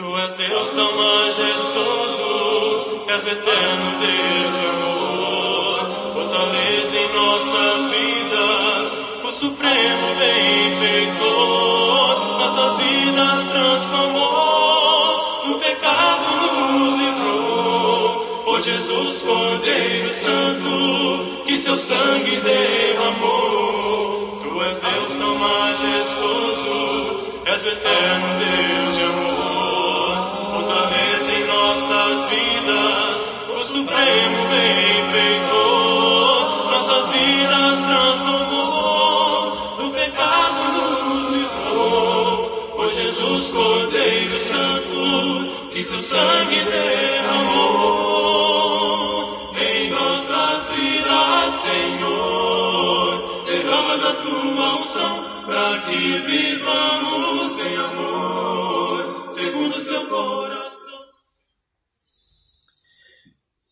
Tu és Deus tão majestoso, és o eterno Deus de amor. Fortaleza em nossas vidas, o supremo benfeitor. Nossas vidas transformou, no pecado nos livrou. Por Jesus, Cordeiro Santo, que seu sangue derramou. Supremo benfeitor, nossas vidas transformou, do pecado nos livrou. Por Jesus Cordeiro Santo, que seu sangue derramou em nossas vidas, Senhor, derrama da tua unção para que vivamos em amor, segundo seu coração.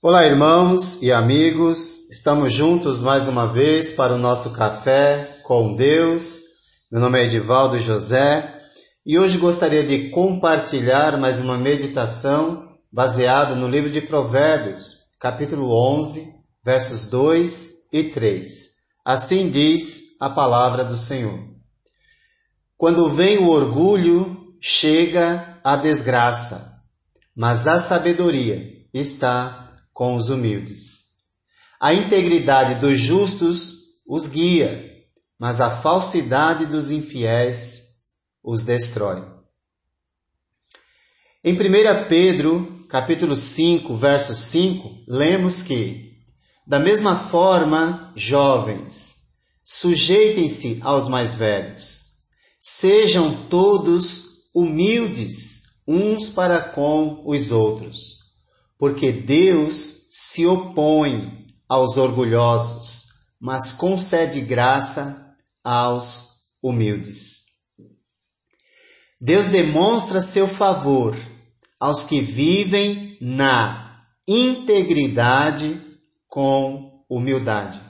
Olá, irmãos e amigos, estamos juntos mais uma vez para o nosso café com Deus. Meu nome é Edivaldo José e hoje gostaria de compartilhar mais uma meditação baseada no livro de Provérbios, capítulo 11, versos 2 e 3. Assim diz a palavra do Senhor. Quando vem o orgulho, chega a desgraça, mas a sabedoria está com os humildes. A integridade dos justos os guia, mas a falsidade dos infiéis os destrói. Em 1 Pedro, capítulo 5, verso 5, lemos que, da mesma forma, jovens, sujeitem-se aos mais velhos. Sejam todos humildes uns para com os outros porque Deus se opõe aos orgulhosos, mas concede graça aos humildes. Deus demonstra seu favor aos que vivem na integridade com humildade.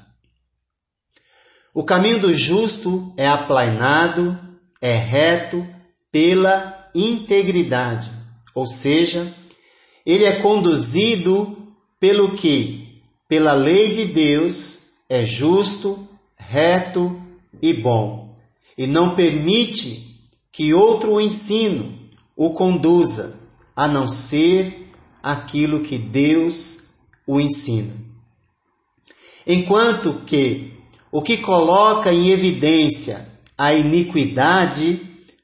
O caminho do justo é aplainado, é reto pela integridade, ou seja, ele é conduzido pelo que, pela lei de Deus, é justo, reto e bom, e não permite que outro ensino o conduza, a não ser aquilo que Deus o ensina. Enquanto que o que coloca em evidência a iniquidade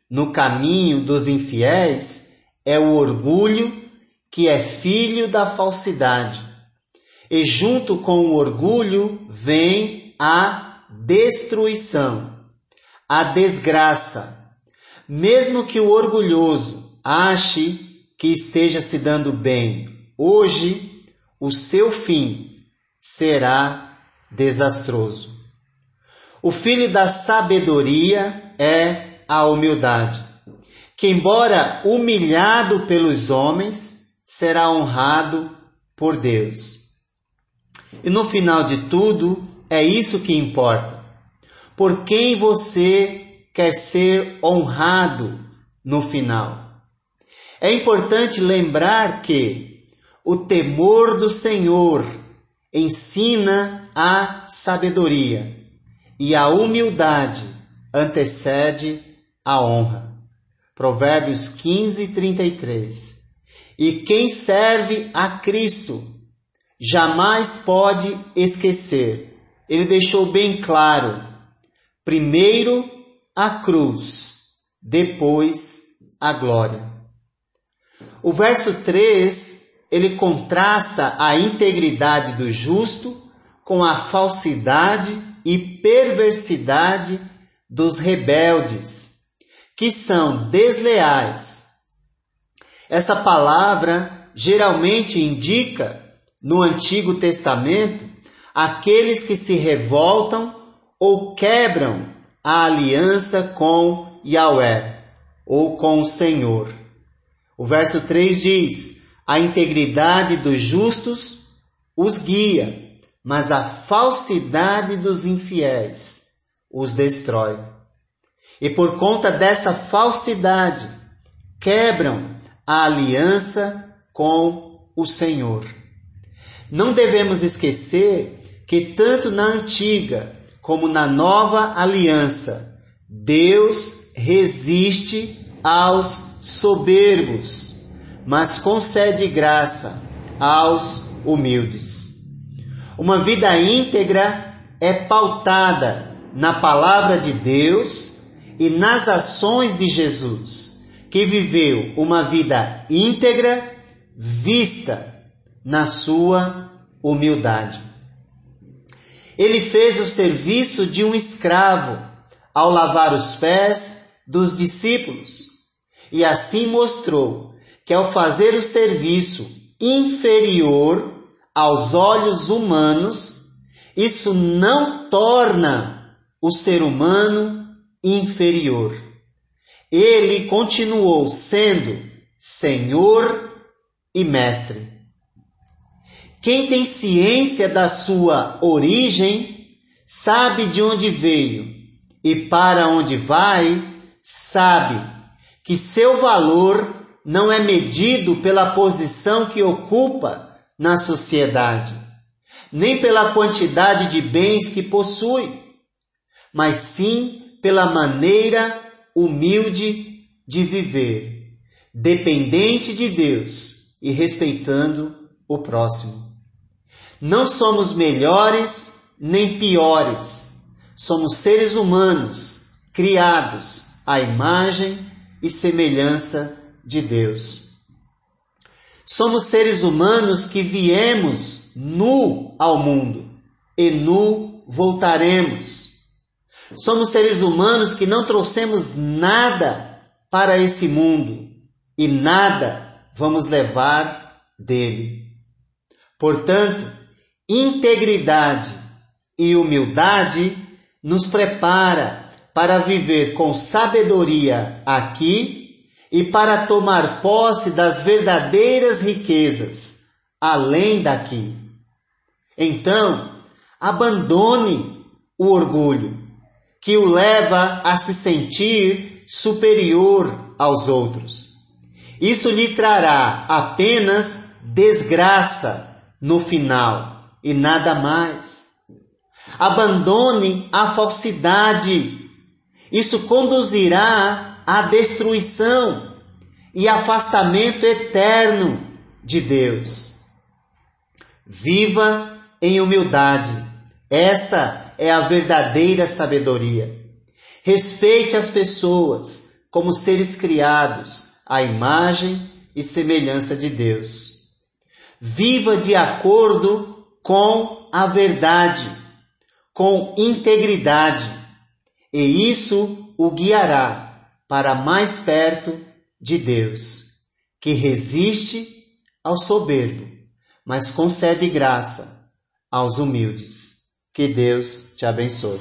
no caminho dos infiéis é o orgulho que é filho da falsidade. E junto com o orgulho vem a destruição, a desgraça. Mesmo que o orgulhoso ache que esteja se dando bem, hoje o seu fim será desastroso. O filho da sabedoria é a humildade, que, embora humilhado pelos homens, será honrado por Deus. E no final de tudo, é isso que importa. Por quem você quer ser honrado no final? É importante lembrar que o temor do Senhor ensina a sabedoria e a humildade antecede a honra. Provérbios 15, 33. E quem serve a Cristo jamais pode esquecer. Ele deixou bem claro: primeiro a cruz, depois a glória. O verso 3, ele contrasta a integridade do justo com a falsidade e perversidade dos rebeldes, que são desleais essa palavra geralmente indica, no Antigo Testamento, aqueles que se revoltam ou quebram a aliança com Yahweh ou com o Senhor. O verso 3 diz: A integridade dos justos os guia, mas a falsidade dos infiéis os destrói. E por conta dessa falsidade, quebram a aliança com o Senhor. Não devemos esquecer que tanto na antiga como na nova aliança, Deus resiste aos soberbos, mas concede graça aos humildes. Uma vida íntegra é pautada na palavra de Deus e nas ações de Jesus, que viveu uma vida íntegra vista na sua humildade. Ele fez o serviço de um escravo ao lavar os pés dos discípulos e assim mostrou que ao fazer o serviço inferior aos olhos humanos, isso não torna o ser humano inferior. Ele continuou sendo Senhor e Mestre. Quem tem ciência da sua origem, sabe de onde veio e para onde vai, sabe que seu valor não é medido pela posição que ocupa na sociedade, nem pela quantidade de bens que possui, mas sim pela maneira humilde de viver, dependente de Deus e respeitando o próximo. Não somos melhores nem piores. Somos seres humanos criados à imagem e semelhança de Deus. Somos seres humanos que viemos nu ao mundo e nu voltaremos. Somos seres humanos que não trouxemos nada para esse mundo e nada vamos levar dele. Portanto, integridade e humildade nos prepara para viver com sabedoria aqui e para tomar posse das verdadeiras riquezas além daqui. Então, abandone o orgulho que o leva a se sentir superior aos outros. Isso lhe trará apenas desgraça no final e nada mais. Abandone a falsidade. Isso conduzirá à destruição e afastamento eterno de Deus. Viva em humildade. Essa é a verdadeira sabedoria. Respeite as pessoas como seres criados à imagem e semelhança de Deus. Viva de acordo com a verdade, com integridade, e isso o guiará para mais perto de Deus, que resiste ao soberbo, mas concede graça aos humildes. Que Deus te abençoe.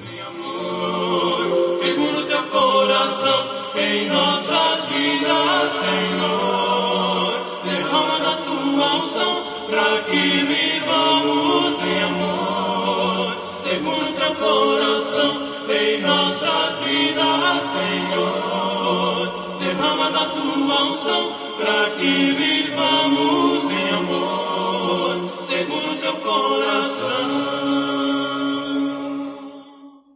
segundo teu coração, em nossas vidas, Senhor, derrama da tua unção para que vivamos em amor, segundo teu coração, em nossas vidas, Senhor. Derrama da tua unção, para que vivamos em amor, segundo teu coração.